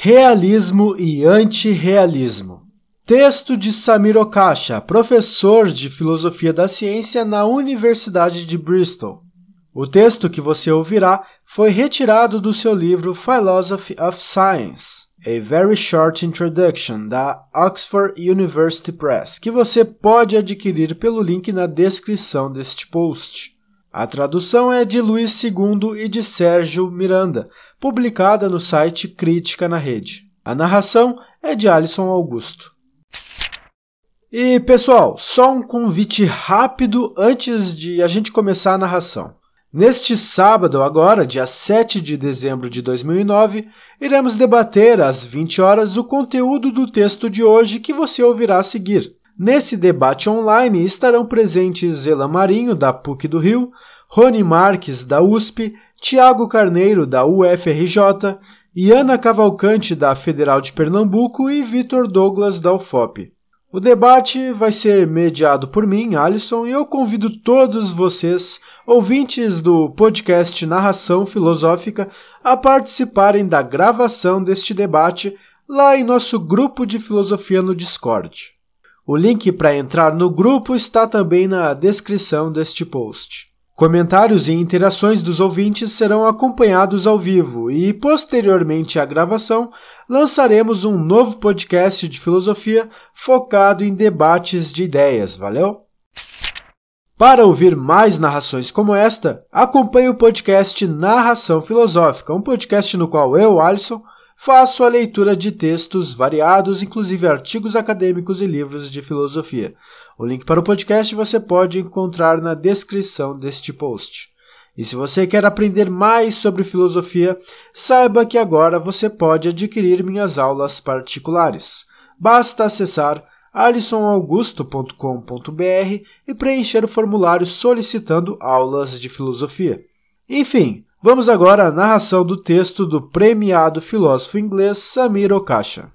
Realismo e antirrealismo. Texto de Samir Okasha, professor de Filosofia da Ciência na Universidade de Bristol. O texto que você ouvirá foi retirado do seu livro Philosophy of Science, A Very Short Introduction, da Oxford University Press, que você pode adquirir pelo link na descrição deste post. A tradução é de Luiz II e de Sérgio Miranda, publicada no site Crítica na Rede. A narração é de Alisson Augusto. E pessoal, só um convite rápido antes de a gente começar a narração. Neste sábado, agora, dia 7 de dezembro de 2009, iremos debater às 20 horas o conteúdo do texto de hoje que você ouvirá a seguir. Nesse debate online estarão presentes Elan Marinho, da PUC do Rio, Rony Marques, da USP, Tiago Carneiro, da UFRJ, Iana Cavalcante, da Federal de Pernambuco e Vitor Douglas, da UFOP. O debate vai ser mediado por mim, Alisson, e eu convido todos vocês, ouvintes do podcast Narração Filosófica, a participarem da gravação deste debate lá em nosso grupo de filosofia no Discord. O link para entrar no grupo está também na descrição deste post. Comentários e interações dos ouvintes serão acompanhados ao vivo e, posteriormente à gravação, lançaremos um novo podcast de filosofia focado em debates de ideias. Valeu? Para ouvir mais narrações como esta, acompanhe o podcast Narração Filosófica, um podcast no qual eu, Alisson, faço a leitura de textos variados, inclusive artigos acadêmicos e livros de filosofia. O link para o podcast você pode encontrar na descrição deste post. E se você quer aprender mais sobre filosofia, saiba que agora você pode adquirir minhas aulas particulares. Basta acessar alisonaugusto.com.br e preencher o formulário solicitando aulas de filosofia. Enfim, Vamos agora à narração do texto do premiado filósofo inglês Samir Okasha.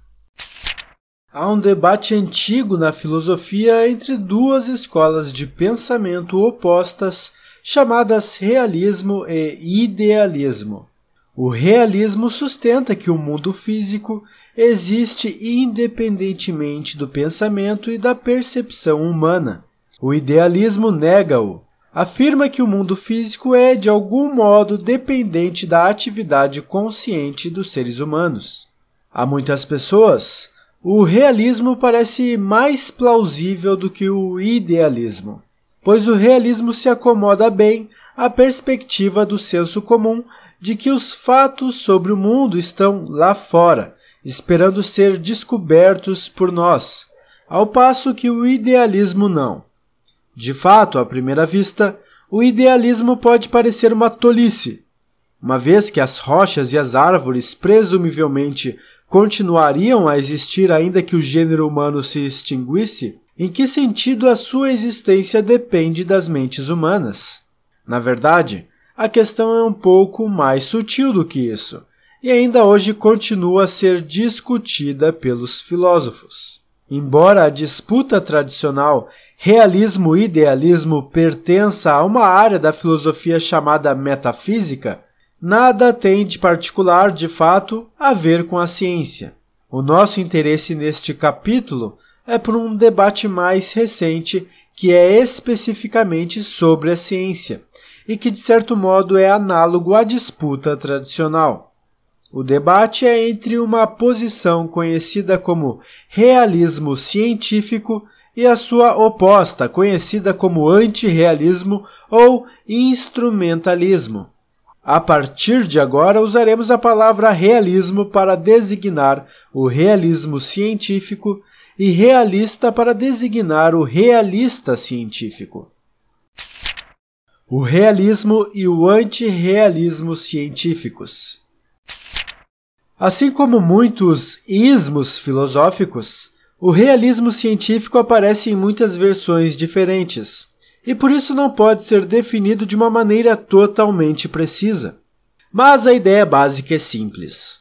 Há um debate antigo na filosofia entre duas escolas de pensamento opostas, chamadas realismo e idealismo. O realismo sustenta que o mundo físico existe independentemente do pensamento e da percepção humana. O idealismo nega-o, afirma que o mundo físico é, de algum modo, dependente da atividade consciente dos seres humanos. A muitas pessoas, o realismo parece mais plausível do que o idealismo, pois o realismo se acomoda bem à perspectiva do senso comum de que os fatos sobre o mundo estão lá fora, esperando ser descobertos por nós, ao passo que o idealismo não. De fato, à primeira vista, o idealismo pode parecer uma tolice, uma vez que as rochas e as árvores presumivelmente continuariam a existir ainda que o gênero humano se extinguisse, em que sentido a sua existência depende das mentes humanas? Na verdade, a questão é um pouco mais sutil do que isso, e ainda hoje continua a ser discutida pelos filósofos. Embora a disputa tradicional realismo e idealismo pertença a uma área da filosofia chamada metafísica, nada tem de particular, de fato, a ver com a ciência. O nosso interesse neste capítulo é por um debate mais recente que é especificamente sobre a ciência e que, de certo modo, é análogo à disputa tradicional. O debate é entre uma posição conhecida como realismo científico e a sua oposta, conhecida como antirrealismo ou instrumentalismo. A partir de agora, usaremos a palavra realismo para designar o realismo científico e realista para designar o realista científico. O realismo e o antirrealismo científicos. Assim como muitos ismos filosóficos, o realismo científico aparece em muitas versões diferentes, e por isso não pode ser definido de uma maneira totalmente precisa. Mas a ideia básica é simples.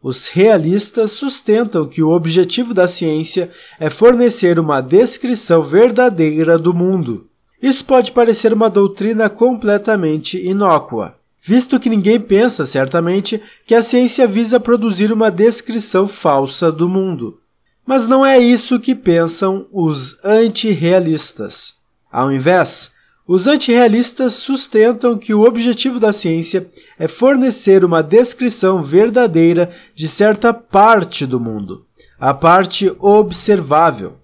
Os realistas sustentam que o objetivo da ciência é fornecer uma descrição verdadeira do mundo. Isso pode parecer uma doutrina completamente inócua. visto que ninguém pensa, certamente, que a ciência visa produzir uma descrição falsa do mundo. Mas não é isso que pensam os antirrealistas. Ao invés, os antirrealistas sustentam que o objetivo da ciência é fornecer uma descrição verdadeira de certa parte do mundo, a parte observável.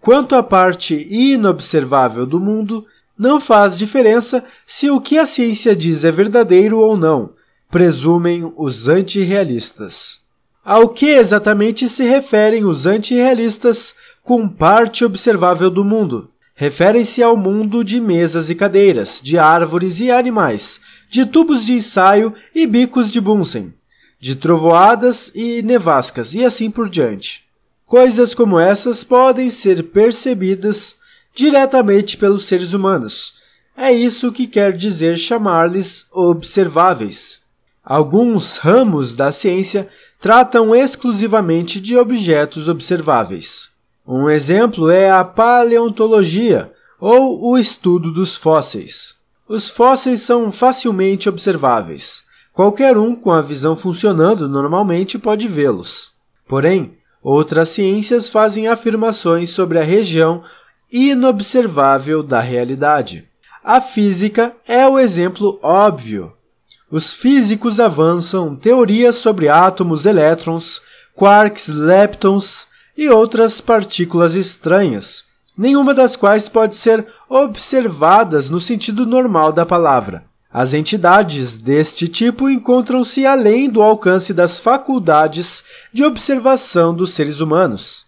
Quanto à parte inobservável do mundo, não faz diferença se o que a ciência diz é verdadeiro ou não, presumem os antirrealistas. Ao que exatamente se referem os antirrealistas com parte observável do mundo? referem-se ao mundo de mesas e cadeiras, de árvores e animais, de tubos de ensaio e bicos de Bunsen, de trovoadas e nevascas e assim por diante. Coisas como essas podem ser percebidas diretamente pelos seres humanos. É isso que quer dizer chamar-lhes observáveis. Alguns ramos da ciência tratam exclusivamente de objetos observáveis. Um exemplo é a paleontologia, ou o estudo dos fósseis. Os fósseis são facilmente observáveis. Qualquer um com a visão funcionando normalmente pode vê-los. Porém, outras ciências fazem afirmações sobre a região inobservável da realidade. A física é o exemplo óbvio. Os físicos avançam teorias sobre átomos, elétrons, quarks, leptons, e outras partículas estranhas, nenhuma das quais pode ser observadas no sentido normal da palavra. As entidades deste tipo encontram-se além do alcance das faculdades de observação dos seres humanos.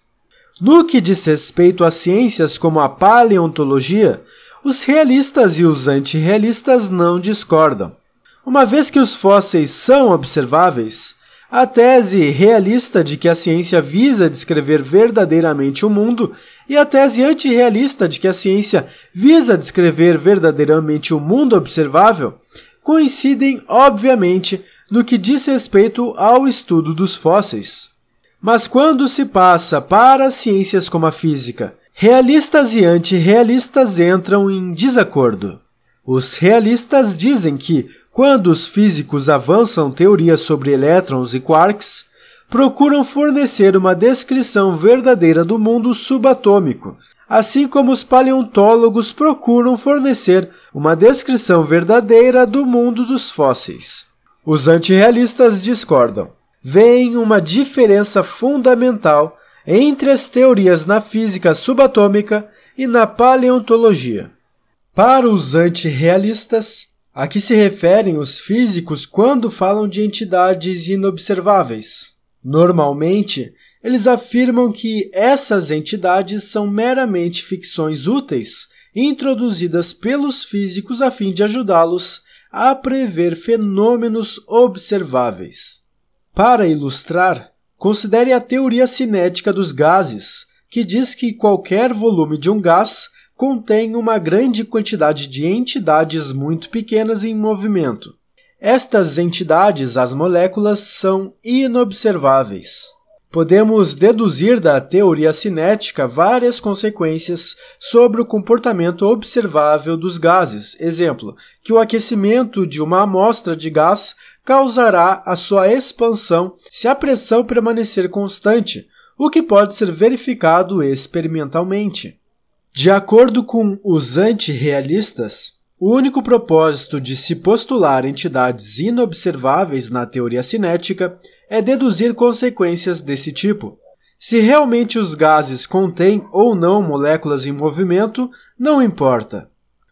No que diz respeito a ciências como a paleontologia, os realistas e os antirrealistas não discordam. Uma vez que os fósseis são observáveis, a tese realista de que a ciência visa descrever verdadeiramente o mundo e a tese antirrealista de que a ciência visa descrever verdadeiramente o mundo observável coincidem, obviamente, no que diz respeito ao estudo dos fósseis. Mas quando se passa para ciências como a física, realistas e antirrealistas entram em desacordo. Os realistas dizem que quando os físicos avançam teorias sobre elétrons e quarks, procuram fornecer uma descrição verdadeira do mundo subatômico, assim como os paleontólogos procuram fornecer uma descrição verdadeira do mundo dos fósseis. Os antirrealistas discordam. Veem uma diferença fundamental entre as teorias na física subatômica e na paleontologia. Para os antirrealistas, a que se referem os físicos quando falam de entidades inobserváveis? Normalmente, eles afirmam que essas entidades são meramente ficções úteis introduzidas pelos físicos a fim de ajudá-los a prever fenômenos observáveis. Para ilustrar, considere a teoria cinética dos gases, que diz que qualquer volume de um gás contém uma grande quantidade de entidades muito pequenas em movimento. Estas entidades, as moléculas, são inobserváveis. Podemos deduzir da teoria cinética várias consequências sobre o comportamento observável dos gases. Exemplo, que o aquecimento de uma amostra de gás causará a sua expansão se a pressão permanecer constante, o que pode ser verificado experimentalmente. De acordo com os antirrealistas, o único propósito de se postular entidades inobserváveis na teoria cinética é deduzir consequências desse tipo. Se realmente os gases contêm ou não moléculas em movimento, não importa.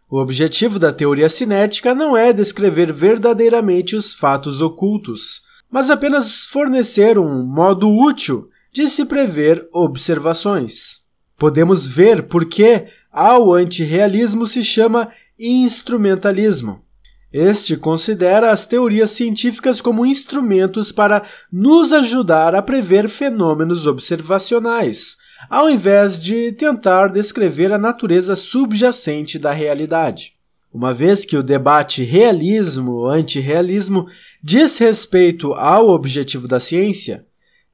O objetivo da teoria cinética não é descrever verdadeiramente os fatos ocultos, mas apenas fornecer um modo útil de se prever observações podemos ver por que ao antirrealismo se chama instrumentalismo. Este considera as teorias científicas como instrumentos para nos ajudar a prever fenômenos observacionais, ao invés de tentar descrever a natureza subjacente da realidade. Uma vez que o debate realismo-antirrealismo diz respeito ao objetivo da ciência,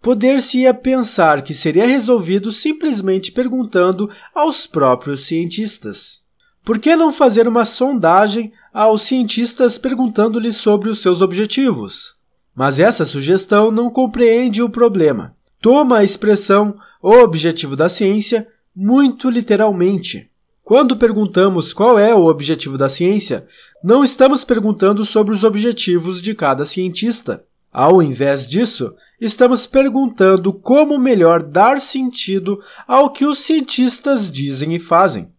poder-se-ia pensar que seria resolvido simplesmente perguntando aos próprios cientistas. por que não fazer uma sondagem aos cientistas perguntando-lhes sobre os seus objetivos? Mas essa sugestão não compreende o problema. Toma a expressão o objetivo da ciência muito literalmente. Quando perguntamos qual é o objetivo da ciência, não estamos perguntando sobre os objetivos de cada cientista. Ao invés disso, estamos perguntando como melhor dar sentido ao que os cientistas dizem e fazem.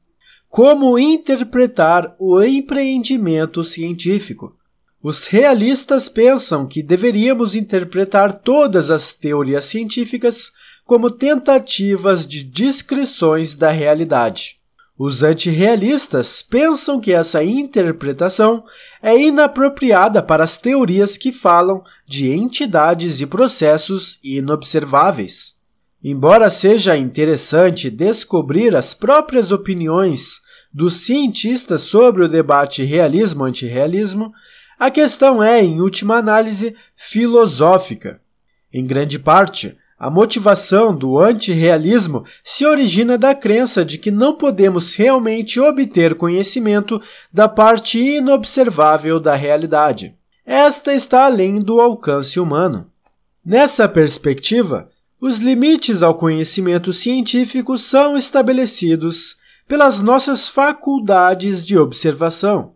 Como interpretar o empreendimento científico? Os realistas pensam que deveríamos interpretar todas as teorias científicas como tentativas de descrições da realidade. Os antirrealistas pensam que essa interpretação é inapropriada para as teorias que falam de entidades e processos inobserváveis. Embora seja interessante descobrir as próprias opiniões dos cientistas sobre o debate realismo-antirrealismo, a questão é, em última análise, filosófica. Em grande parte, a motivação do antirrealismo se origina da crença de que não podemos realmente obter conhecimento da parte inobservável da realidade. Esta está além do alcance humano. Nessa perspectiva, os limites ao conhecimento científico são estabelecidos pelas nossas faculdades de observação.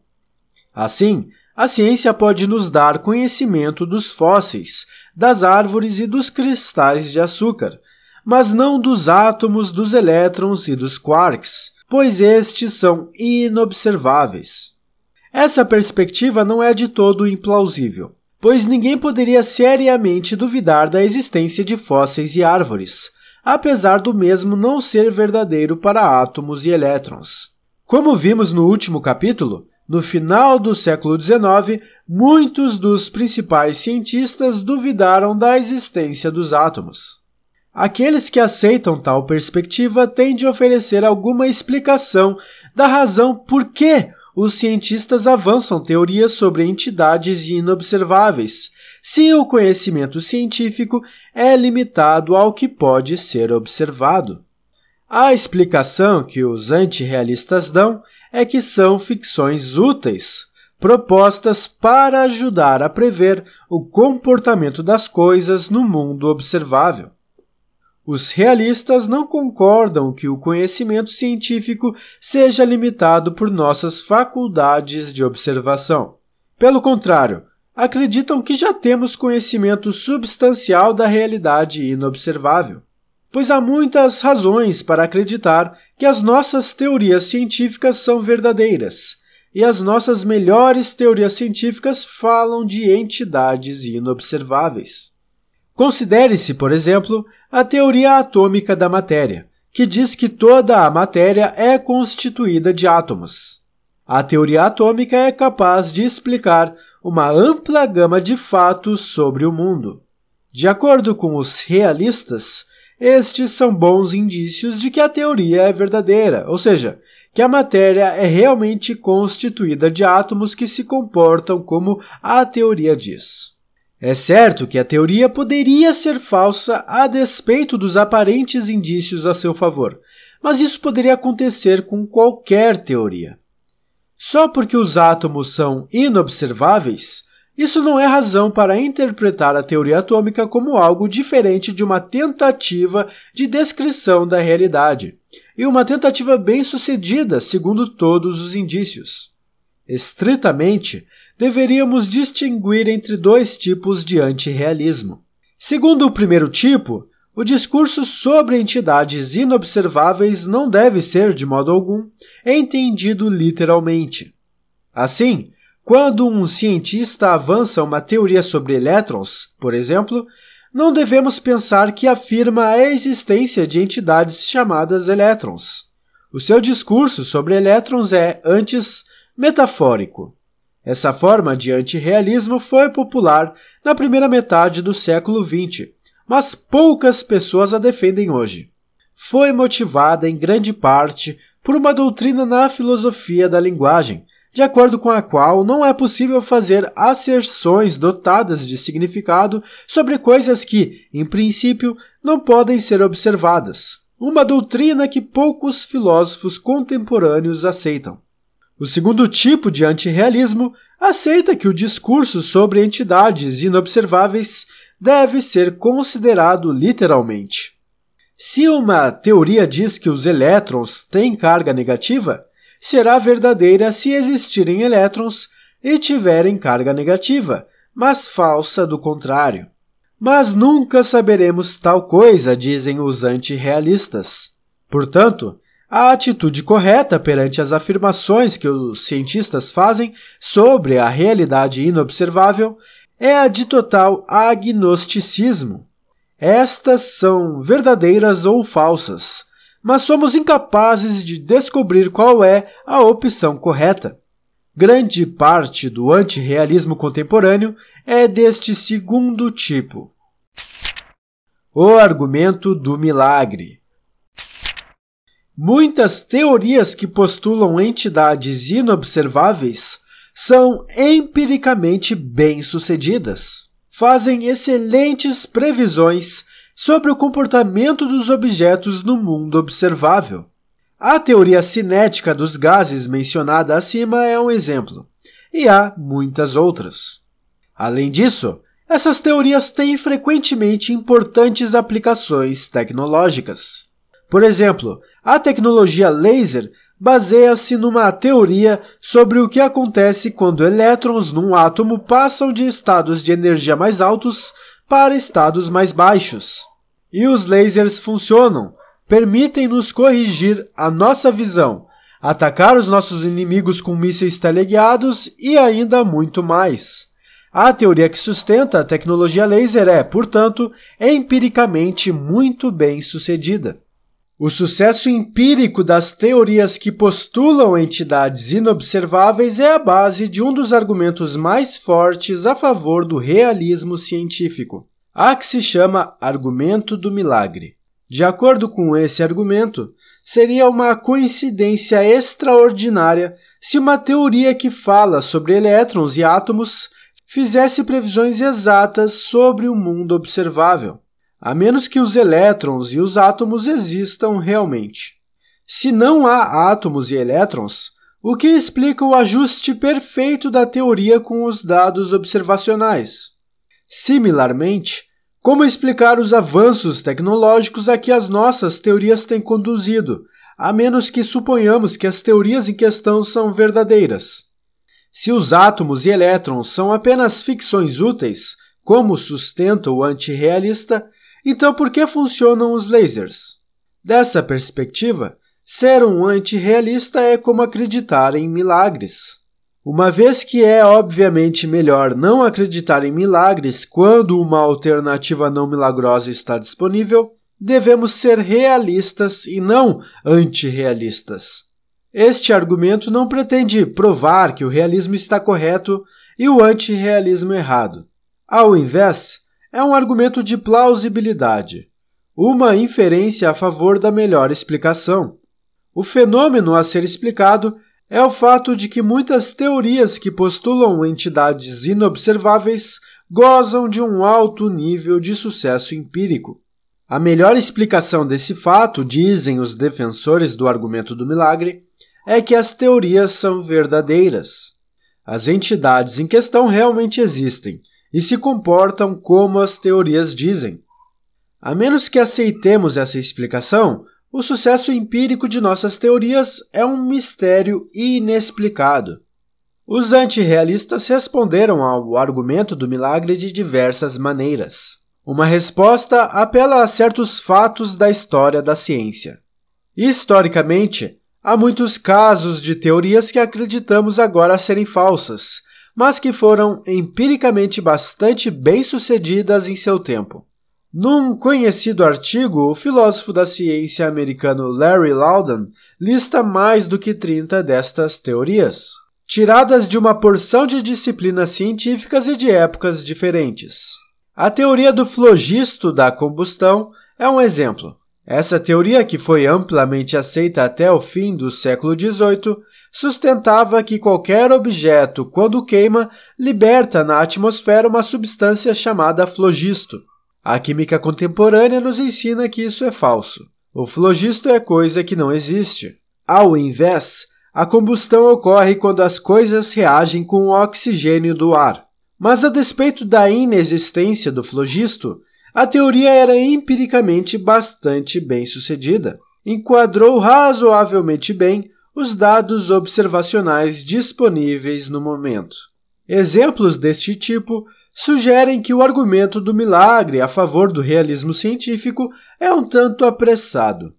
Assim, a ciência pode nos dar conhecimento dos fósseis, das árvores e dos cristais de açúcar, mas não dos átomos, dos elétrons e dos quarks, pois estes são inobserváveis. Essa perspectiva não é de todo implausível, pois ninguém poderia seriamente duvidar da existência de fósseis e árvores, apesar do mesmo não ser verdadeiro para átomos e elétrons. Como vimos no último capítulo, no final do século XIX, muitos dos principais cientistas duvidaram da existência dos átomos. Aqueles que aceitam tal perspectiva têm de oferecer alguma explicação da razão por que os cientistas avançam teorias sobre entidades inobserváveis, se o conhecimento científico é limitado ao que pode ser observado. A explicação que os antirrealistas dão é que são ficções úteis, propostas para ajudar a prever o comportamento das coisas no mundo observável. Os realistas não concordam que o conhecimento científico seja limitado por nossas faculdades de observação. Pelo contrário, acreditam que já temos conhecimento substancial da realidade inobservável pois há muitas razões para acreditar que as nossas teorias científicas são verdadeiras, e as nossas melhores teorias científicas falam de entidades inobserváveis. Considere-se, por exemplo, a teoria atômica da matéria, que diz que toda a matéria é constituída de átomos. A teoria atômica é capaz de explicar uma ampla gama de fatos sobre o mundo. De acordo com os realistas, estes são bons indícios de que a teoria é verdadeira, ou seja, que a matéria é realmente constituída de átomos que se comportam como a teoria diz. É certo que a teoria poderia ser falsa a despeito dos aparentes indícios a seu favor, mas isso poderia acontecer com qualquer teoria. Só porque os átomos são inobserváveis, isso não é razão para interpretar a teoria atômica como algo diferente de uma tentativa de descrição da realidade, e uma tentativa bem-sucedida, segundo todos os indícios. Estritamente, deveríamos distinguir entre dois tipos de antirrealismo. Segundo o primeiro tipo, o discurso sobre entidades inobserváveis não deve ser, de modo algum, entendido literalmente. Assim, quando um cientista avança uma teoria sobre elétrons, por exemplo, não devemos pensar que afirma a existência de entidades chamadas elétrons. O seu discurso sobre elétrons é, antes, metafórico. Essa forma de antirrealismo foi popular na primeira metade do século XX, mas poucas pessoas a defendem hoje. Foi motivada em grande parte por uma doutrina na filosofia da linguagem, de acordo com a qual não é possível fazer asserções dotadas de significado sobre coisas que, em princípio, não podem ser observadas. Uma doutrina que poucos filósofos contemporâneos aceitam. O segundo tipo de antirrealismo aceita que o discurso sobre entidades inobserváveis deve ser considerado literalmente. Se uma teoria diz que os elétrons têm carga negativa, será verdadeira se existirem elétrons e tiverem carga negativa, mas falsa do contrário. Mas nunca saberemos tal coisa, dizem os antirrealistas. Portanto, a atitude correta perante as afirmações que os cientistas fazem sobre a realidade inobservável é a de total agnosticismo. Estas são verdadeiras ou falsas, mas somos incapazes de descobrir qual é a opção correta. Grande parte do antirrealismo contemporâneo é deste segundo tipo. O argumento do milagre. Muitas teorias que postulam entidades inobserváveis são empiricamente bem-sucedidas. Fazem excelentes previsões sobre o comportamento dos objetos no mundo observável. A teoria cinética dos gases mencionada acima é um exemplo, e há muitas outras. Além disso, essas teorias têm frequentemente importantes aplicações tecnológicas. Por exemplo, a tecnologia laser baseia-se numa teoria sobre o que acontece quando elétrons num átomo passam de estados de energia mais altos para estados mais baixos. E os lasers funcionam, permitem-nos corrigir a nossa visão, atacar os nossos inimigos com mísseis teleguiados e ainda muito mais. A teoria que sustenta a tecnologia laser é, portanto, empiricamente muito bem sucedida. O sucesso empírico das teorias que postulam entidades inobserváveis é a base de um dos argumentos mais fortes a favor do realismo científico. Há que se chama argumento do milagre. De acordo com esse argumento, seria uma coincidência extraordinária se uma teoria que fala sobre elétrons e átomos fizesse previsões exatas sobre o mundo observável a menos que os elétrons e os átomos existam realmente. Se não há átomos e elétrons, o que explica o ajuste perfeito da teoria com os dados observacionais. Similarmente, como explicar os avanços tecnológicos a que as nossas teorias têm conduzido, a menos que suponhamos que as teorias em questão são verdadeiras? Se os átomos e elétrons são apenas ficções úteis, como sustenta o antirrealista, então, por que funcionam os lasers? Dessa perspectiva, ser um antirrealista é como acreditar em milagres. Uma vez que é obviamente melhor não acreditar em milagres quando uma alternativa não milagrosa está disponível, devemos ser realistas e não antirrealistas. Este argumento não pretende provar que o realismo está correto e o antirrealismo errado. Ao invés, é um argumento de plausibilidade, uma inferência a favor da melhor explicação. O fenômeno a ser explicado é o fato de que muitas teorias que postulam entidades inobserváveis gozam de um alto nível de sucesso empírico. A melhor explicação desse fato, dizem os defensores do argumento do milagre, é que as teorias são verdadeiras. As entidades em questão realmente existem e se comportam como as teorias dizem. A menos que aceitemos essa explicação, o sucesso empírico de nossas teorias é um mistério inexplicado. Os antirrealistas responderam ao argumento do milagre de diversas maneiras. Uma resposta apela a certos fatos da história da ciência. Historicamente, há muitos casos de teorias que acreditamos agora serem falsas, mas que foram empiricamente bastante bem-sucedidas em seu tempo. Num conhecido artigo, o filósofo da ciência americano Larry Loudon lista mais do que 30 destas teorias, tiradas de uma porção de disciplinas científicas e de épocas diferentes. A teoria do flogisto da combustão é um exemplo. Essa teoria, que foi amplamente aceita até o fim do século XVIII, sustentava que qualquer objeto, quando queima, liberta na atmosfera uma substância chamada flogisto. A química contemporânea nos ensina que isso é falso. O flogisto é coisa que não existe. Ao invés, A combustão ocorre quando as coisas reagem com o oxigênio do ar. Mas, a despeito da inexistência do flogisto, a teoria era empiricamente bastante bem sucedida. Enquadrou razoavelmente bem os dados observacionais disponíveis no momento. Exemplos deste tipo sugerem que o argumento do milagre a favor do realismo científico é um tanto apressado.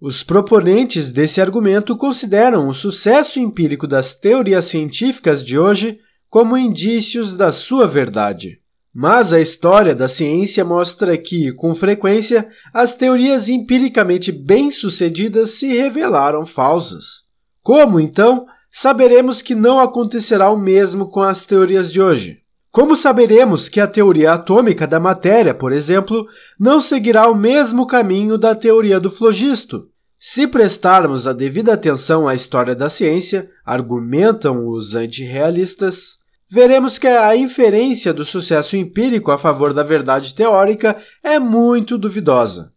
Os proponentes desse argumento consideram o sucesso empírico das teorias científicas de hoje como indícios da sua verdade. Mas a história da ciência mostra que, com frequência, as teorias empiricamente bem-sucedidas se revelaram falsas. Como, então, saberemos que não acontecerá o mesmo com as teorias de hoje? Como saberemos que a teoria atômica da matéria, por exemplo, não seguirá o mesmo caminho da teoria do flogisto? Se prestarmos a devida atenção à história da ciência, argumentam os antirrealistas, veremos que a inferência do sucesso empírico a favor da verdade teórica é muito duvidosa.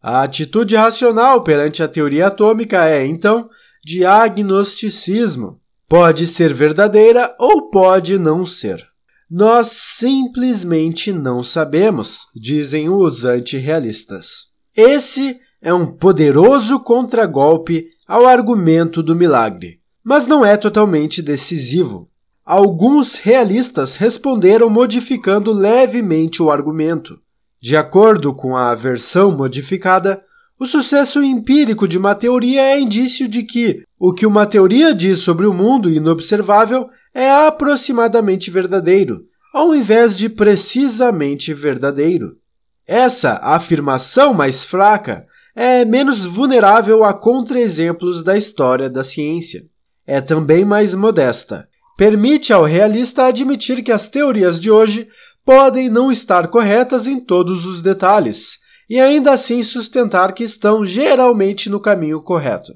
A atitude racional perante a teoria atômica é, então, diagnosticismo. Pode ser verdadeira ou pode não ser. Nós simplesmente não sabemos, dizem os antirrealistas. Esse é um poderoso contragolpe ao argumento do milagre, mas não é totalmente decisivo. Alguns realistas responderam modificando levemente o argumento. De acordo com a versão modificada, o sucesso empírico de uma teoria é indício de que o que uma teoria diz sobre o mundo inobservável é aproximadamente verdadeiro, ao invés de precisamente verdadeiro. Essa afirmação mais fraca é menos vulnerável a contra-exemplos da história da ciência. É também mais modesta permite ao realista admitir que as teorias de hoje podem não estar corretas em todos os detalhes, e ainda assim sustentar que estão geralmente no caminho correto.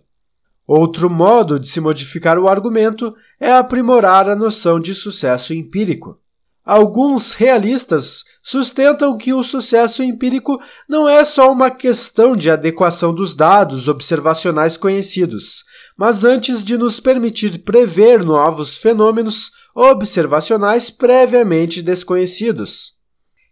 Outro modo de se modificar o argumento é aprimorar a noção de sucesso empírico. Alguns realistas sustentam que o sucesso empírico não é só uma questão de adequação dos dados observacionais conhecidos, mas antes de nos permitir prever novos fenômenos observacionais previamente desconhecidos.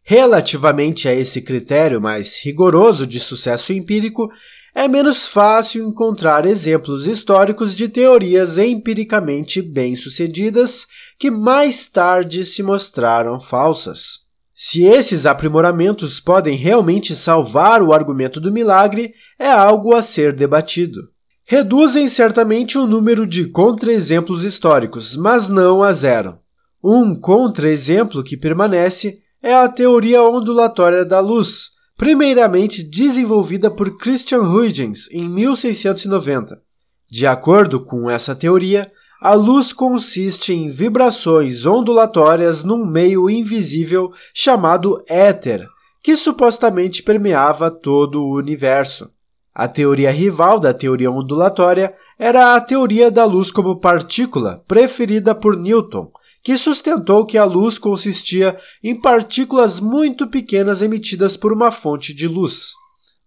Relativamente a esse critério mais rigoroso de sucesso empírico, é menos fácil encontrar exemplos históricos de teorias empiricamente bem-sucedidas que mais tarde se mostraram falsas. Se esses aprimoramentos podem realmente salvar o argumento do milagre, é algo a ser debatido. Reduzem certamente o número de contra-exemplos históricos, mas não a zero. Um contra-exemplo que permanece é a teoria ondulatória da luz, primeiramente desenvolvida por Christian Huygens em 1690. De acordo com essa teoria, a luz consiste em vibrações ondulatórias num meio invisível chamado éter, que supostamente permeava todo o universo. A teoria rival da teoria ondulatória era a teoria da luz como partícula, preferida por Newton, que sustentou que a luz consistia em partículas muito pequenas emitidas por uma fonte de luz.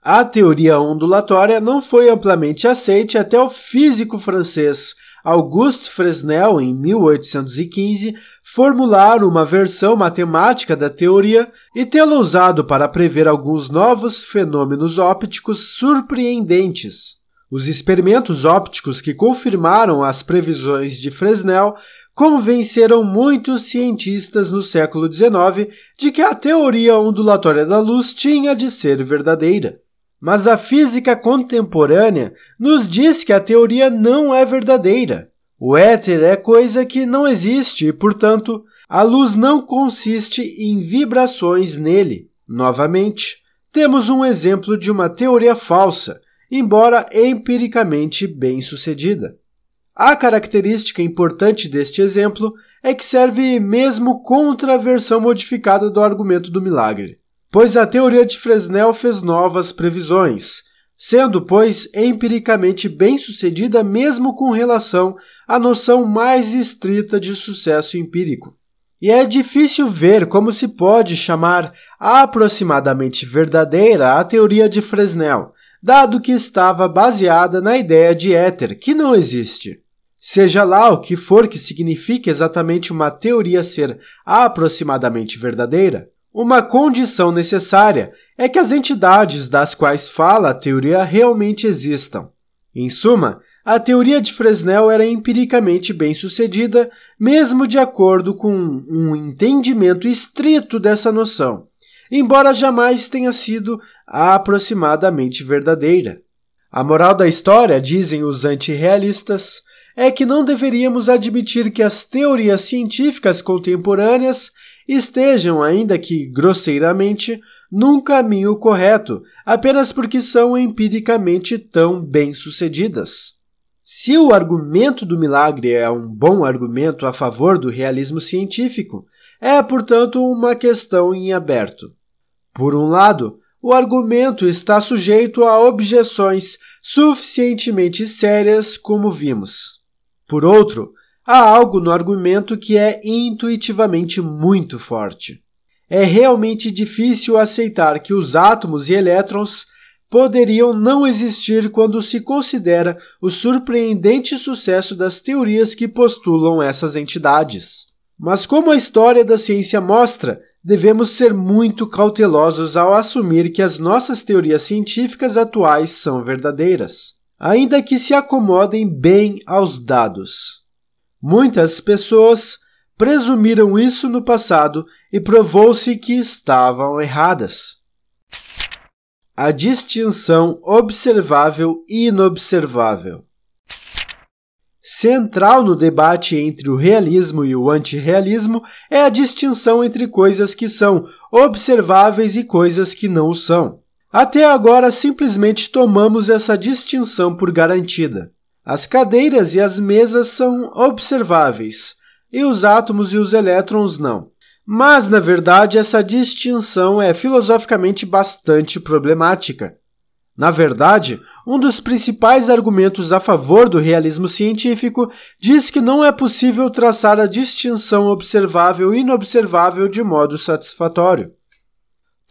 A teoria ondulatória não foi amplamente aceita até o físico francês Auguste Fresnel, em 1815, formular uma versão matemática da teoria e tê-la usado para prever alguns novos fenômenos ópticos surpreendentes. Os experimentos ópticos que confirmaram as previsões de Fresnel convenceram muitos cientistas no século XIX de que a teoria ondulatória da luz tinha de ser verdadeira. Mas a física contemporânea nos diz que a teoria não é verdadeira. O éter é coisa que não existe e, portanto, a luz não consiste em vibrações nele. Novamente, temos um exemplo de uma teoria falsa, embora empiricamente bem sucedida. A característica importante deste exemplo é que serve mesmo contra a versão modificada do argumento do milagre pois a teoria de Fresnel fez novas previsões, sendo, pois, empiricamente bem-sucedida mesmo com relação à noção mais estrita de sucesso empírico. E é difícil ver como se pode chamar aproximadamente verdadeira a teoria de Fresnel, dado que estava baseada na ideia de éter, que não existe. Seja lá o que for que signifique exatamente uma teoria ser aproximadamente verdadeira, uma condição necessária é que as entidades das quais fala a teoria realmente existam. Em suma, a teoria de Fresnel era empiricamente bem sucedida, mesmo de acordo com um entendimento estrito dessa noção, embora jamais tenha sido aproximadamente verdadeira. A moral da história, dizem os antirrealistas, é que não deveríamos admitir que as teorias científicas contemporâneas estejam, ainda que grosseiramente, num caminho correto, apenas porque são empiricamente tão bem-sucedidas. Se o argumento do milagre é um bom argumento a favor do realismo científico, é, portanto, uma questão em aberto. Por um lado, o argumento está sujeito a objeções suficientemente sérias, como vimos. Por outro, há algo no argumento que é intuitivamente muito forte. É realmente difícil aceitar que os átomos e elétrons poderiam não existir quando se considera o surpreendente sucesso das teorias que postulam essas entidades. Mas, como a história da ciência mostra, devemos ser muito cautelosos ao assumir que as nossas teorias científicas atuais são verdadeiras ainda que se acomodem bem aos dados. Muitas pessoas presumiram isso no passado e provou-se que estavam erradas. A distinção observável e inobservável. Central no debate entre o realismo e o antirrealismo é a distinção entre coisas que são observáveis e coisas que não são. Até agora, simplesmente tomamos essa distinção por garantida. As cadeiras e as mesas são observáveis, e os átomos e os elétrons não. Mas, na verdade, essa distinção é filosoficamente bastante problemática. Na verdade, um dos principais argumentos a favor do realismo científico diz que não é possível traçar a distinção observável e inobservável de modo satisfatório.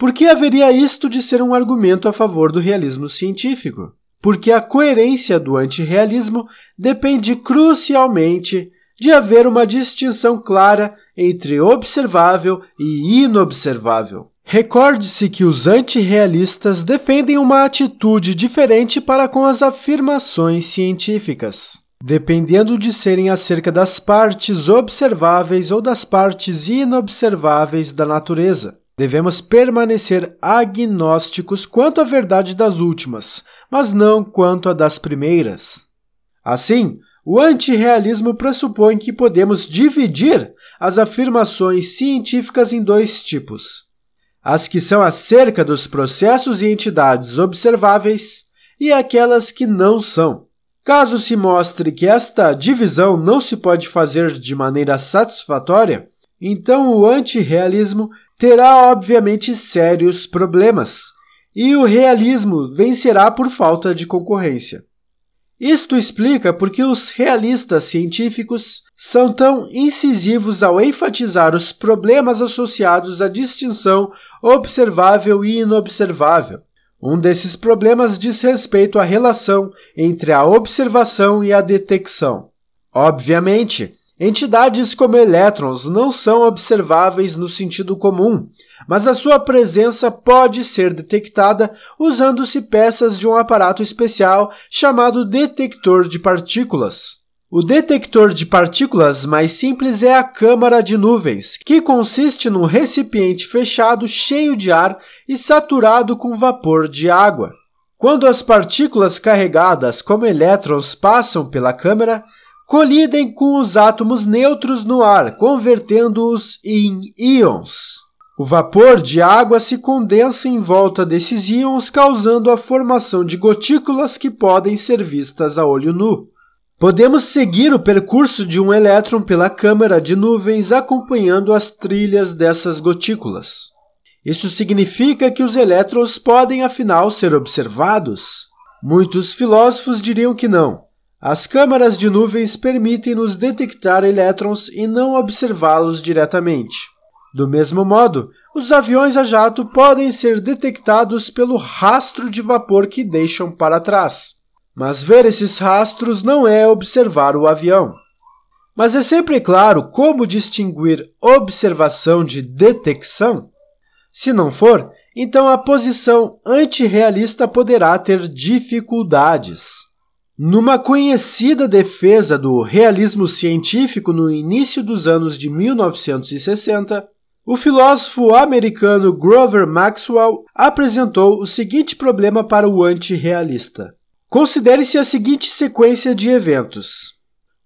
Por que haveria isto de ser um argumento a favor do realismo científico? Porque a coerência do antirrealismo depende crucialmente de haver uma distinção clara entre observável e inobservável. Recorde-se que os antirrealistas defendem uma atitude diferente para com as afirmações científicas, dependendo de serem acerca das partes observáveis ou das partes inobserváveis da natureza. Devemos permanecer agnósticos quanto à verdade das últimas, mas não quanto à das primeiras. Assim, o antirrealismo pressupõe que podemos dividir as afirmações científicas em dois tipos: as que são acerca dos processos e entidades observáveis e aquelas que não são. Caso se mostre que esta divisão não se pode fazer de maneira satisfatória, então o antirrealismo terá obviamente sérios problemas, e o realismo vencerá por falta de concorrência. Isto explica porque os realistas científicos são tão incisivos ao enfatizar os problemas associados à distinção observável e inobservável. Um desses problemas diz respeito à relação entre a observação e a detecção. Obviamente, Entidades como elétrons não são observáveis no sentido comum, mas a sua presença pode ser detectada usando-se peças de um aparato especial chamado detector de partículas. O detector de partículas mais simples é a câmara de nuvens, que consiste num recipiente fechado cheio de ar e saturado com vapor de água. Quando as partículas carregadas como elétrons passam pela câmara, colidem com os átomos neutros no ar, convertendo-os em íons. O vapor de água se condensa em volta desses íons, causando a formação de gotículas que podem ser vistas a olho nu. Podemos seguir o percurso de um elétron pela câmara de nuvens acompanhando as trilhas dessas gotículas. Isso significa que os elétrons podem, afinal, ser observados? Muitos filósofos diriam que não. As câmaras de nuvens permitem-nos detectar elétrons e não observá-los diretamente. Do mesmo modo, os aviões a jato podem ser detectados pelo rastro de vapor que deixam para trás. Mas ver esses rastros não é observar o avião. Mas é sempre claro como distinguir observação de detecção? Se não for, então a posição antirrealista poderá ter dificuldades. Numa conhecida defesa do realismo científico no início dos anos de 1960, o filósofo americano Grover Maxwell apresentou o seguinte problema para o antirrealista. Considere-se a seguinte sequência de eventos: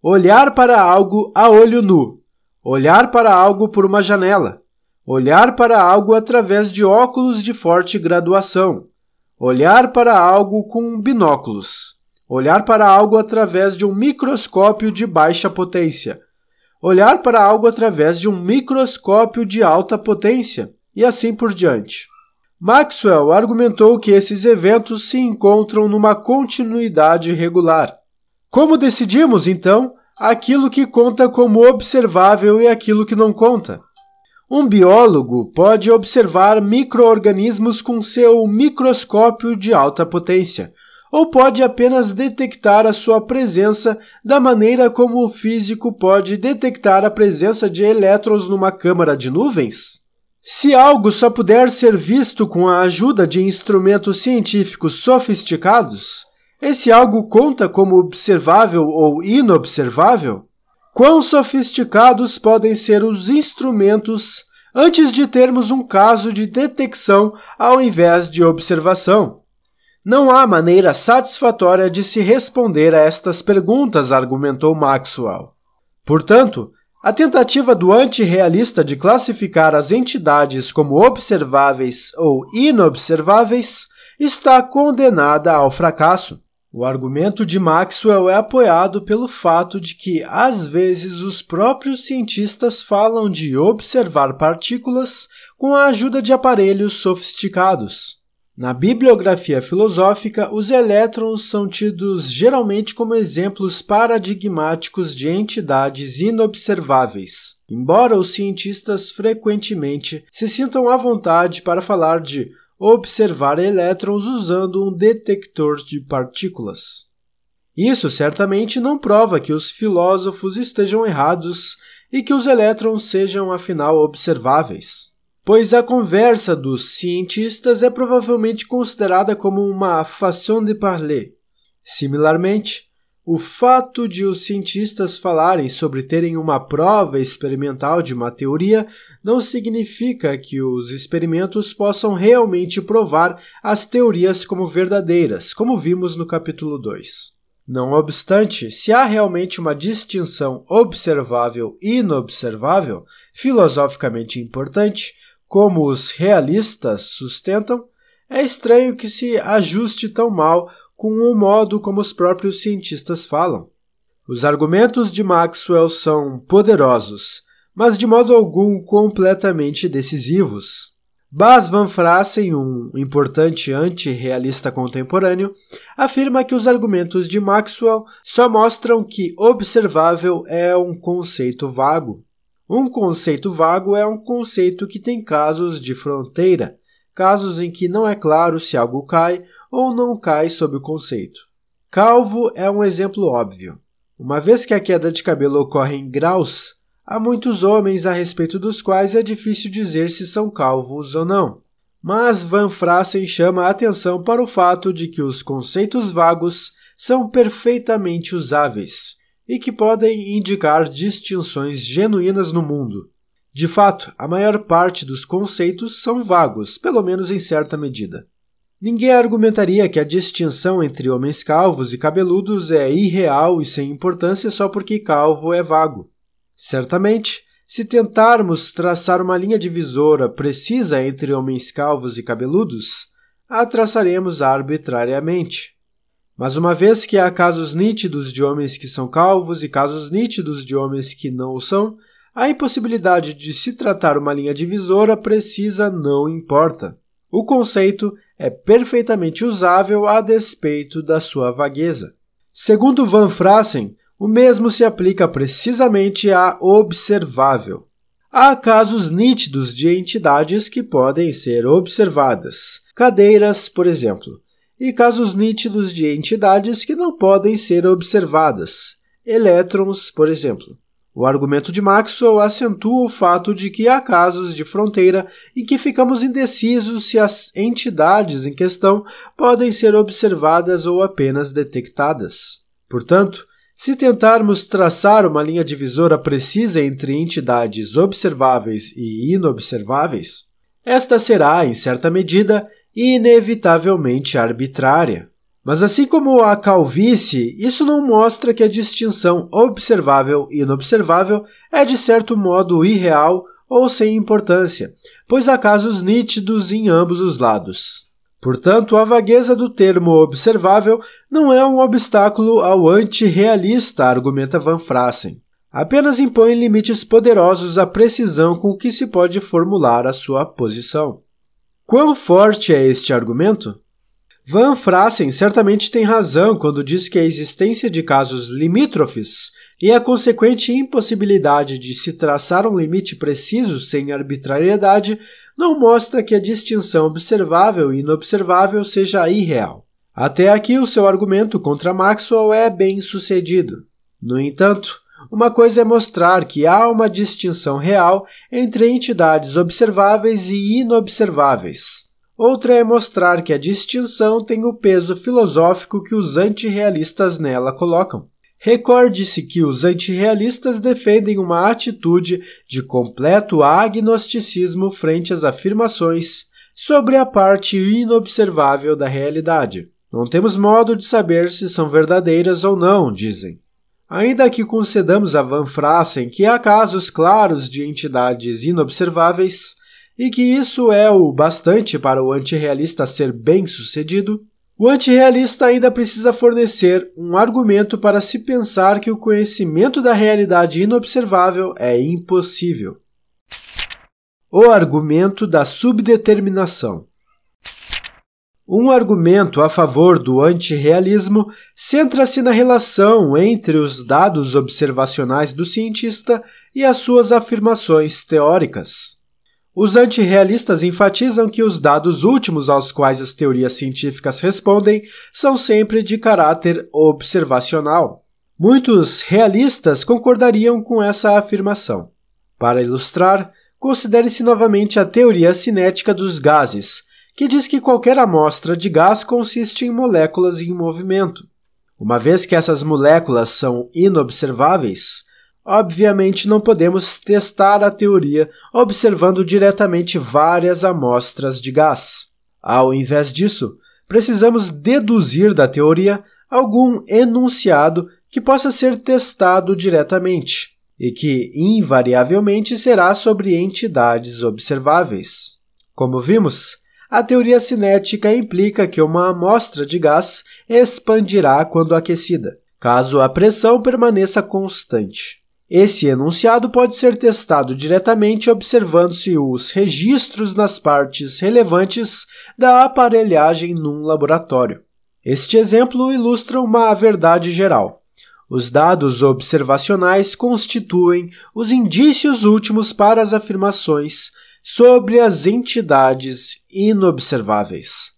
olhar para algo a olho nu, olhar para algo por uma janela, olhar para algo através de óculos de forte graduação, olhar para algo com binóculos, olhar para algo através de um microscópio de baixa potência, olhar para algo através de um microscópio de alta potência, e assim por diante. Maxwell argumentou que esses eventos se encontram numa continuidade regular. Como decidimos, então, aquilo que conta como observável e aquilo que não conta? Um biólogo pode observar microorganismos com seu microscópio de alta potência, ou pode apenas detectar a sua presença da maneira como o físico pode detectar a presença de elétrons numa câmara de nuvens? Se algo só puder ser visto com a ajuda de instrumentos científicos sofisticados, esse algo conta como observável ou inobservável? Quão sofisticados podem ser os instrumentos antes de termos um caso de detecção ao invés de observação? Não há maneira satisfatória de se responder a estas perguntas, argumentou Maxwell. Portanto, a tentativa do antirrealista de classificar as entidades como observáveis ou inobserváveis está condenada ao fracasso. O argumento de Maxwell é apoiado pelo fato de que, às vezes, os próprios cientistas falam de observar partículas com a ajuda de aparelhos sofisticados. Na bibliografia filosófica, os elétrons são tidos geralmente como exemplos paradigmáticos de entidades inobserváveis, embora os cientistas frequentemente se sintam à vontade para falar de observar elétrons usando um detector de partículas. Isso certamente não prova que os filósofos estejam errados e que os elétrons sejam afinal observáveis, pois a conversa dos cientistas é provavelmente considerada como uma façon de parler. Similarmente, o fato de os cientistas falarem sobre terem uma prova experimental de uma teoria não significa que os experimentos possam realmente provar as teorias como verdadeiras, como vimos no capítulo 2. Não obstante, se há realmente uma distinção observável e inobservável, filosoficamente importante, como os realistas sustentam, é estranho que se ajuste tão mal com o modo como os próprios cientistas falam. Os argumentos de Maxwell são poderosos, mas de modo algum completamente decisivos. Bas van Frassen, um importante antirrealista contemporâneo, afirma que os argumentos de Maxwell só mostram que observável é um conceito vago. Um conceito vago é um conceito que tem casos de fronteira, casos em que não é claro se algo cai ou não cai sob o conceito. Calvo é um exemplo óbvio. Uma vez que a queda de cabelo ocorre em graus, há muitos homens a respeito dos quais é difícil dizer se são calvos ou não. Mas Van Frassen chama a atenção para o fato de que os conceitos vagos são perfeitamente usáveis e que podem indicar distinções genuínas no mundo. De fato, a maior parte dos conceitos são vagos, pelo menos em certa medida. Ninguém argumentaria que a distinção entre homens calvos e cabeludos é irreal e sem importância só porque calvo é vago. Certamente, se tentarmos traçar uma linha divisora precisa entre homens calvos e cabeludos, a traçaremos arbitrariamente. Mas uma vez que há casos nítidos de homens que são calvos e casos nítidos de homens que não o são, a impossibilidade de se tratar uma linha divisora precisa não importa. O conceito é perfeitamente usável a despeito da sua vagueza. Segundo Van Frassen, o mesmo se aplica precisamente a observável. Há casos nítidos de entidades que podem ser observadas. Cadeiras, por exemplo. E casos nítidos de entidades que não podem ser observadas, elétrons, por exemplo. O argumento de Maxwell acentua o fato de que há casos de fronteira em que ficamos indecisos se as entidades em questão podem ser observadas ou apenas detectadas. Portanto, se tentarmos traçar uma linha divisora precisa entre entidades observáveis e inobserváveis, esta será, em certa medida, inevitavelmente arbitrária. Mas assim como a calvície, isso não mostra que a distinção observável e inobservável é de certo modo irreal ou sem importância, pois há casos nítidos em ambos os lados. Portanto, a vagueza do termo observável não é um obstáculo ao antirrealista, argumenta Van Frassen. Apenas impõe limites poderosos à precisão com que se pode formular a sua posição. Quão forte é este argumento? Van Frassen certamente tem razão quando diz que a existência de casos limítrofes e a consequente impossibilidade de se traçar um limite preciso sem arbitrariedade não mostra que a distinção observável e inobservável seja irreal. Até aqui, o seu argumento contra Maxwell é bem sucedido. No entanto, uma coisa é mostrar que há uma distinção real entre entidades observáveis e inobserváveis. Outra é mostrar que a distinção tem o peso filosófico que os antirrealistas nela colocam. Recorde-se que os antirrealistas defendem uma atitude de completo agnosticismo frente às afirmações sobre a parte inobservável da realidade. Não temos modo de saber se são verdadeiras ou não, dizem. Ainda que concedamos a Van Frassen que há casos claros de entidades inobserváveis, e que isso é o bastante para o antirrealista ser bem-sucedido, o antirrealista ainda precisa fornecer um argumento para se pensar que o conhecimento da realidade inobservável é impossível. O argumento da subdeterminação. Um argumento a favor do antirrealismo centra-se na relação entre os dados observacionais do cientista e as suas afirmações teóricas. Os antirrealistas enfatizam que os dados últimos aos quais as teorias científicas respondem são sempre de caráter observacional. Muitos realistas concordariam com essa afirmação. Para ilustrar, considere-se novamente a teoria cinética dos gases, que diz que qualquer amostra de gás consiste em moléculas em movimento. Uma vez que essas moléculas são inobserváveis, Obviamente, não podemos testar a teoria observando diretamente várias amostras de gás. Ao invés disso, precisamos deduzir da teoria algum enunciado que possa ser testado diretamente e que, invariavelmente, será sobre entidades observáveis. Como vimos, a teoria cinética implica que uma amostra de gás expandirá quando aquecida, caso a pressão permaneça constante. Esse enunciado pode ser testado diretamente observando-se os registros nas partes relevantes da aparelhagem num laboratório. Este exemplo ilustra uma verdade geral. Os dados observacionais constituem os indícios últimos para as afirmações sobre as entidades inobserváveis.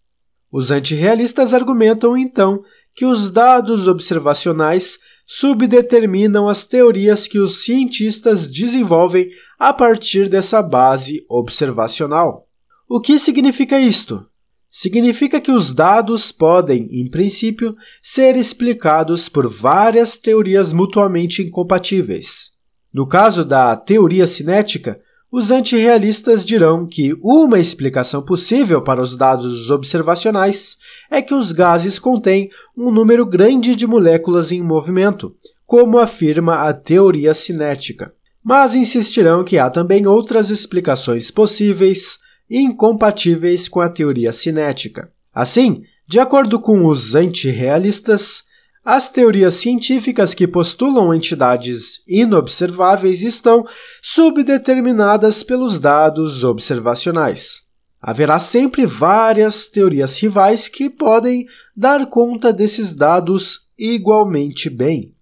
Os antirrealistas argumentam, então, que os dados observacionais subdeterminam as teorias que os cientistas desenvolvem a partir dessa base observacional. O que significa isto? Significa que os dados podem, em princípio, ser explicados por várias teorias mutuamente incompatíveis. No caso da teoria cinética, os antirrealistas dirão que uma explicação possível para os dados observacionais é que os gases contêm um número grande de moléculas em movimento, como afirma a teoria cinética. Mas insistirão que há também outras explicações possíveis incompatíveis com a teoria cinética. Assim, de acordo com os antirrealistas, as teorias científicas que postulam entidades inobserváveis estão subdeterminadas pelos dados observacionais. Haverá sempre várias teorias rivais que podem dar conta desses dados igualmente bem.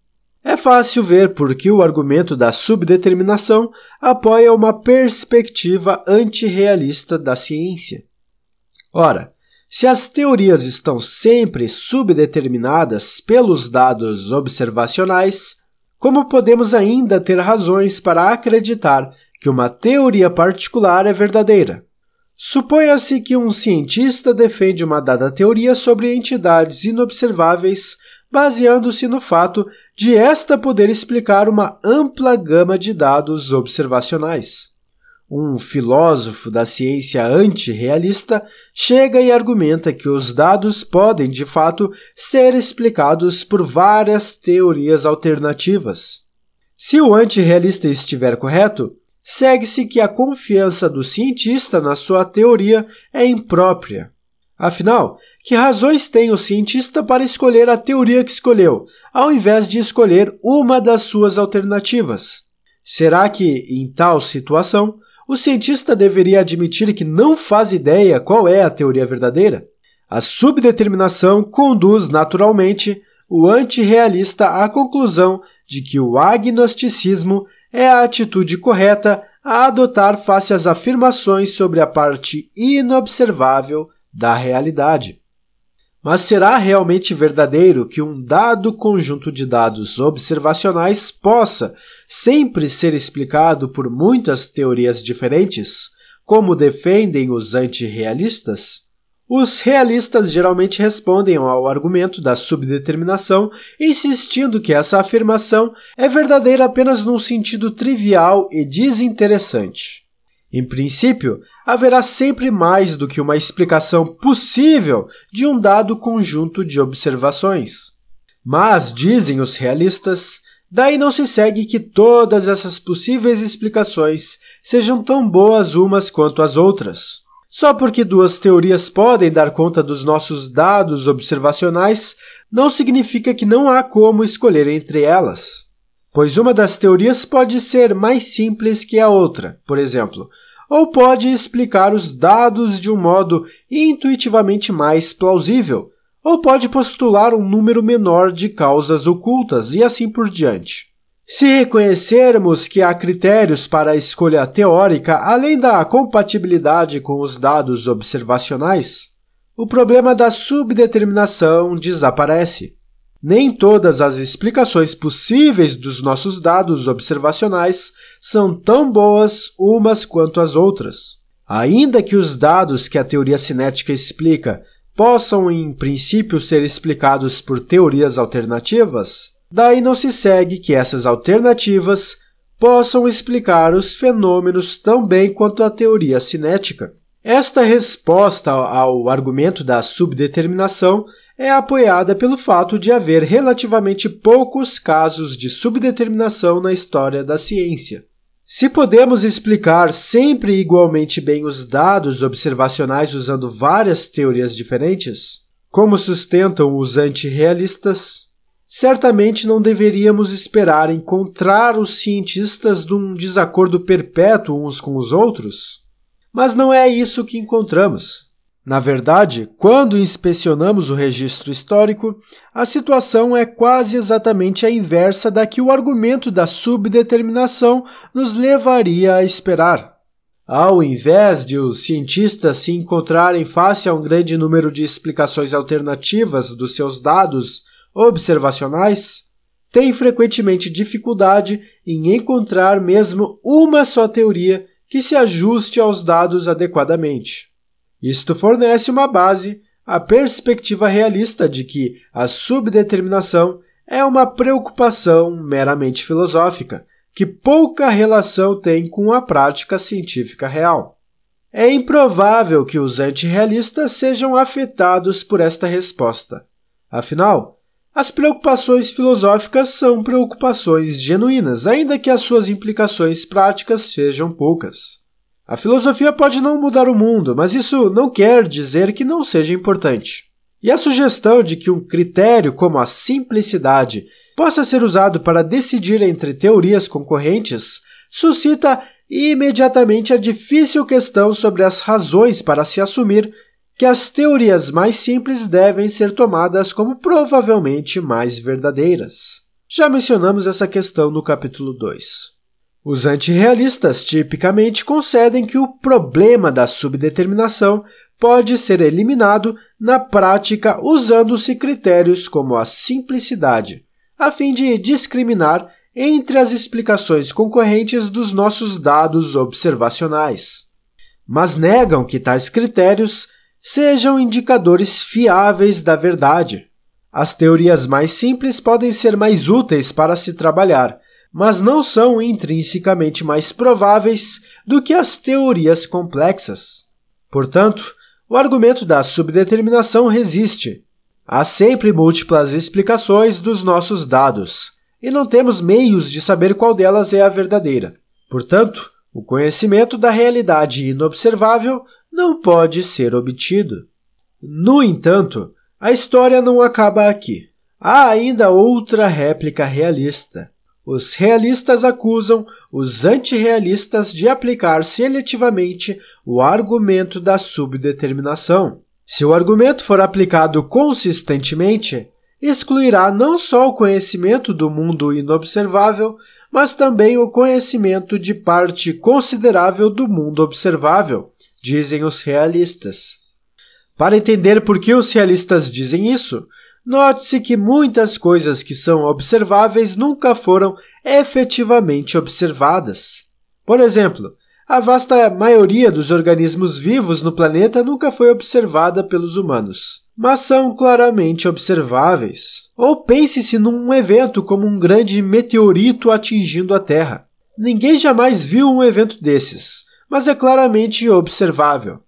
É fácil ver por que o argumento da subdeterminação apoia uma perspectiva antirrealista da ciência. Ora, Se as teorias estão sempre subdeterminadas pelos dados observacionais, como podemos ainda ter razões para acreditar que uma teoria particular é verdadeira? Suponha-se que um cientista defende uma dada teoria sobre entidades inobserváveis, baseando-se no fato de esta poder explicar uma ampla gama de dados observacionais. Um filósofo da ciência antirrealista chega e argumenta que os dados podem, de fato, ser explicados por várias teorias alternativas. Se o antirrealista estiver correto, segue-se que a confiança do cientista na sua teoria é imprópria. Afinal, que razões tem o cientista para escolher a teoria que escolheu, ao invés de escolher uma das suas alternativas? Será que, em tal situação, o cientista deveria admitir que não faz ideia qual é a teoria verdadeira? A subdeterminação conduz naturalmente o antirrealista à conclusão de que o agnosticismo é a atitude correta a adotar face às afirmações sobre a parte inobservável da realidade. Mas será realmente verdadeiro que um dado conjunto de dados observacionais possa sempre ser explicado por muitas teorias diferentes, como defendem os antirrealistas? Os realistas geralmente respondem ao argumento da subdeterminação, insistindo que essa afirmação é verdadeira apenas num sentido trivial e desinteressante. Em princípio, haverá sempre mais do que uma explicação possível de um dado conjunto de observações. Mas, dizem os realistas, daí não se segue que todas essas possíveis explicações sejam tão boas umas quanto as outras. Só porque duas teorias podem dar conta dos nossos dados observacionais, não significa que não há como escolher entre elas. Pois uma das teorias pode ser mais simples que a outra, por exemplo, ou pode explicar os dados de um modo intuitivamente mais plausível, ou pode postular um número menor de causas ocultas e assim por diante. Se reconhecermos que há critérios para a escolha teórica além da compatibilidade com os dados observacionais, o problema da subdeterminação desaparece. Nem todas as explicações possíveis dos nossos dados observacionais são tão boas umas quanto as outras. Ainda que os dados que a teoria cinética explica possam, em princípio, ser explicados por teorias alternativas, Daí não se segue que essas alternativas possam explicar os fenômenos tão bem quanto a teoria cinética. Esta resposta ao argumento da subdeterminação é apoiada pelo fato de haver relativamente poucos casos de subdeterminação na história da ciência. Se podemos explicar sempre igualmente bem os dados observacionais usando várias teorias diferentes, como sustentam os antirrealistas, certamente não deveríamos esperar encontrar os cientistas num desacordo perpétuo uns com os outros? Mas não é isso que encontramos. Na verdade, quando inspecionamos o registro histórico, a situação é quase exatamente a inversa da que o argumento da subdeterminação nos levaria a esperar. Ao invés de os cientistas se encontrarem face a um grande número de explicações alternativas dos seus dados observacionais têm frequentemente dificuldade em encontrar mesmo uma só teoria que se ajuste aos dados adequadamente. Isto fornece uma base à perspectiva realista de que a subdeterminação é uma preocupação meramente filosófica, que pouca relação tem com a prática científica real. É improvável que os antirrealistas sejam afetados por esta resposta. Afinal, as preocupações filosóficas são preocupações genuínas, ainda que as suas implicações práticas sejam poucas. A filosofia pode não mudar o mundo, mas isso não quer dizer que não seja importante. E a sugestão de que um critério como a simplicidade possa ser usado para decidir entre teorias concorrentes suscita imediatamente a difícil questão sobre as razões para se assumir que as teorias mais simples devem ser tomadas como provavelmente mais verdadeiras. Já mencionamos essa questão no capítulo 2. Os antirrealistas tipicamente concedem que o problema da subdeterminação pode ser eliminado na prática usando-se critérios como a simplicidade, a fim de discriminar entre as explicações concorrentes dos nossos dados observacionais. Mas negam que tais critérios sejam indicadores fiáveis da verdade. As teorias mais simples podem ser mais úteis para se trabalhar, mas não são intrinsecamente mais prováveis do que as teorias complexas. Portanto, o argumento da subdeterminação resiste. Há sempre múltiplas explicações dos nossos dados, e não temos meios de saber qual delas é a verdadeira. Portanto, o conhecimento da realidade inobservável não pode ser obtido. No entanto, a história não acaba aqui. Há ainda outra réplica realista. Os realistas acusam os antirrealistas de aplicar seletivamente o argumento da subdeterminação. Se o argumento for aplicado consistentemente, excluirá não só o conhecimento do mundo inobservável, mas também o conhecimento de parte considerável do mundo observável, dizem os realistas. Para entender por que os realistas dizem isso, Note-se que muitas coisas que são observáveis nunca foram efetivamente observadas. Por exemplo, a vasta maioria dos organismos vivos no planeta nunca foi observada pelos humanos, mas são claramente observáveis. Ou pense-se num evento como um grande meteorito atingindo a Terra. Ninguém jamais viu um evento desses, mas é claramente observável.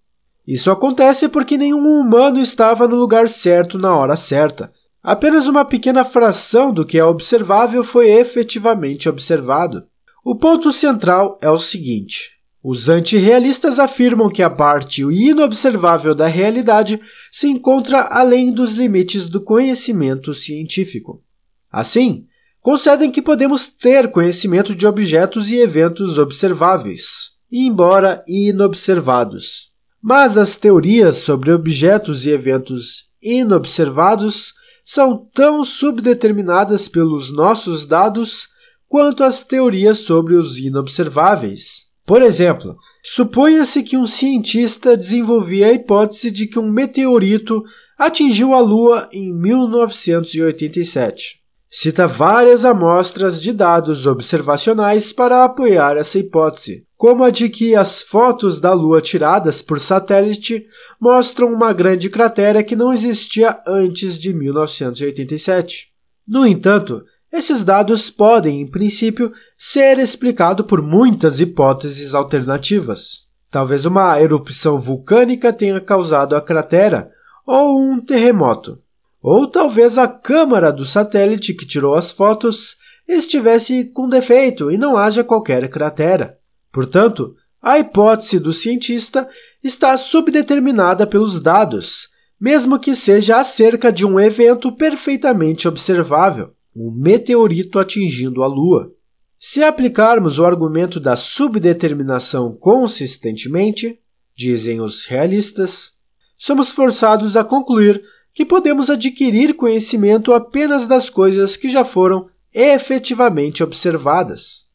Isso acontece porque nenhum humano estava no lugar certo na hora certa. Apenas uma pequena fração do que é observável foi efetivamente observado. O ponto central é o seguinte: os antirrealistas afirmam que a parte inobservável da realidade se encontra além dos limites do conhecimento científico. Assim, concedem que podemos ter conhecimento de objetos e eventos observáveis, embora inobservados. Mas as teorias sobre objetos e eventos inobservados são tão subdeterminadas pelos nossos dados quanto as teorias sobre os inobserváveis. Por exemplo, suponha-se que um cientista desenvolvia a hipótese de que um meteorito atingiu a Lua em 1987. Cita várias amostras de dados observacionais para apoiar essa hipótese, como a de que as fotos da Lua tiradas por satélite mostram uma grande cratera que não existia antes de 1987. No entanto, esses dados podem, em princípio, ser explicados por muitas hipóteses alternativas. Talvez uma erupção vulcânica tenha causado a cratera, ou um terremoto. Ou talvez a câmara do satélite que tirou as fotos estivesse com defeito e não haja qualquer cratera. Portanto, a hipótese do cientista está subdeterminada pelos dados, mesmo que seja acerca de um evento perfeitamente observável, um meteorito atingindo a Lua. Se aplicarmos o argumento da subdeterminação consistentemente, dizem os realistas, somos forçados a concluir que podemos adquirir conhecimento apenas das coisas que já foram efetivamente observadas.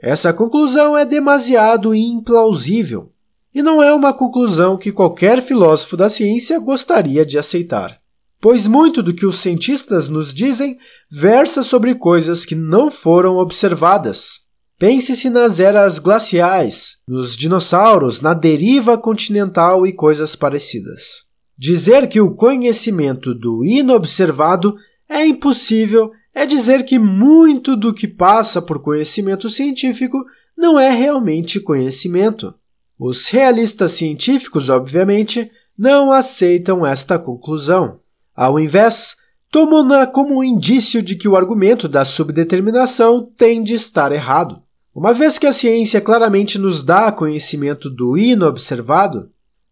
Essa conclusão é demasiado implausível e não é uma conclusão que qualquer filósofo da ciência gostaria de aceitar, pois muito do que os cientistas nos dizem versa sobre coisas que não foram observadas. Pense-se nas eras glaciais, nos dinossauros, na deriva continental e coisas parecidas. Dizer que o conhecimento do inobservado é impossível é dizer que muito do que passa por conhecimento científico não é realmente conhecimento. Os realistas científicos, obviamente, não aceitam esta conclusão. Ao invés, tomam-na como um indício de que o argumento da subdeterminação tem de estar errado. Uma vez que a ciência claramente nos dá conhecimento do inobservado,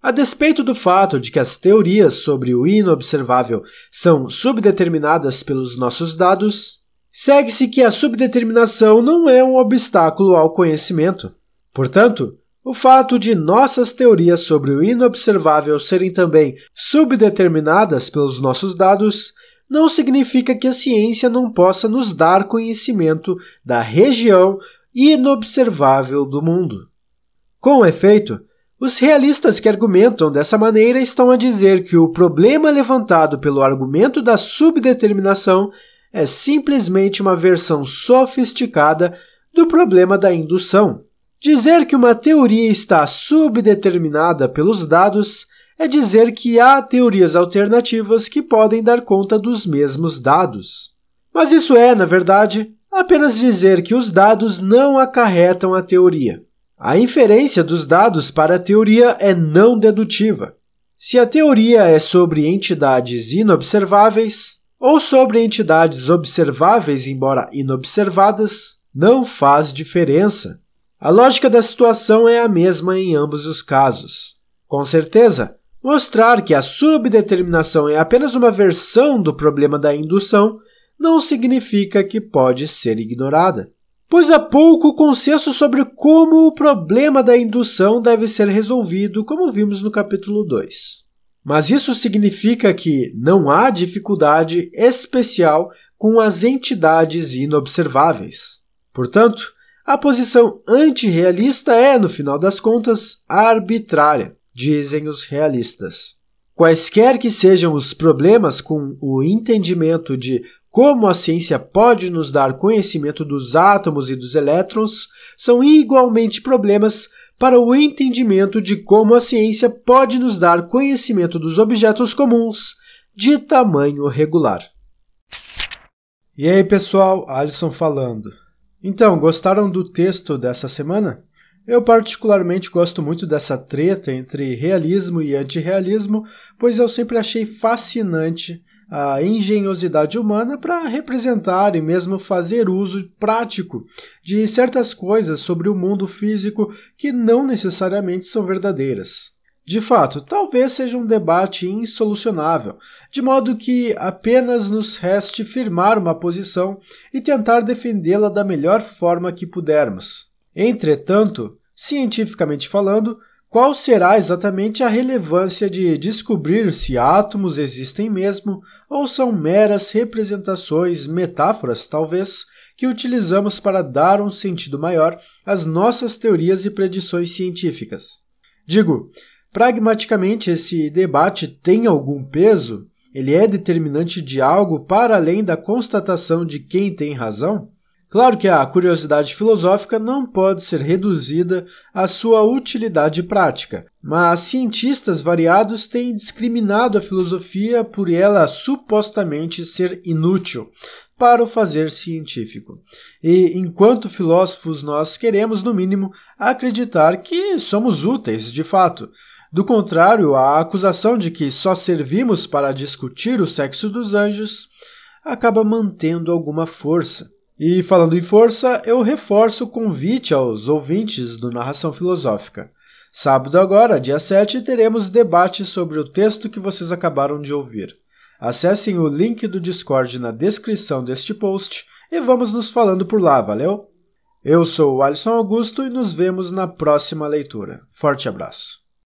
a despeito do fato de que as teorias sobre o inobservável são subdeterminadas pelos nossos dados, segue-se que a subdeterminação não é um obstáculo ao conhecimento. Portanto, o fato de nossas teorias sobre o inobservável serem também subdeterminadas pelos nossos dados não significa que a ciência não possa nos dar conhecimento da região inobservável do mundo. Com efeito, Os realistas que argumentam dessa maneira estão a dizer que o problema levantado pelo argumento da subdeterminação é simplesmente uma versão sofisticada do problema da indução. Dizer que uma teoria está subdeterminada pelos dados é dizer que há teorias alternativas que podem dar conta dos mesmos dados. Mas isso é, na verdade, apenas dizer que os dados não acarretam a teoria. A inferência dos dados para a teoria é não dedutiva. Se a teoria é sobre entidades inobserváveis ou sobre entidades observáveis, embora inobservadas, não faz diferença. A lógica da situação é a mesma em ambos os casos. Com certeza, mostrar que a subdeterminação é apenas uma versão do problema da indução não significa que pode ser ignorada pois há pouco consenso sobre como o problema da indução deve ser resolvido, como vimos no capítulo 2. Mas isso significa que não há dificuldade especial com as entidades inobserváveis. Portanto, a posição antirrealista é, no final das contas, arbitrária, dizem os realistas. Quaisquer que sejam os problemas com o entendimento de como a ciência pode nos dar conhecimento dos átomos e dos elétrons, são igualmente problemas para o entendimento de como a ciência pode nos dar conhecimento dos objetos comuns de tamanho regular. E aí, pessoal, Alisson falando. Então, gostaram do texto dessa semana? Eu particularmente gosto muito dessa treta entre realismo e antirrealismo, pois eu sempre achei fascinante a engenhosidade humana para representar e mesmo fazer uso prático de certas coisas sobre o mundo físico que não necessariamente são verdadeiras. De fato, talvez seja um debate insolucionável, de modo que apenas nos reste firmar uma posição e tentar defendê-la da melhor forma que pudermos. Entretanto, cientificamente falando, qual será exatamente a relevância de descobrir se átomos existem mesmo ou são meras representações, metáforas talvez, que utilizamos para dar um sentido maior às nossas teorias e predições científicas? Digo, pragmaticamente esse debate tem algum peso? Ele é determinante de algo para além da constatação de quem tem razão? Claro que a curiosidade filosófica não pode ser reduzida à sua utilidade prática, mas cientistas variados têm discriminado a filosofia por ela supostamente ser inútil para o fazer científico. E enquanto filósofos, nós queremos, no mínimo, acreditar que somos úteis de fato. Do contrário, a acusação de que só servimos para discutir o sexo dos anjos acaba mantendo alguma força. E falando em força, eu reforço o convite aos ouvintes do Narração Filosófica. Sábado agora, dia 7, teremos debate sobre o texto que vocês acabaram de ouvir. Acessem o link do Discord na descrição deste post e vamos nos falando por lá, valeu? Eu sou o Alisson Augusto e nos vemos na próxima leitura. Forte abraço.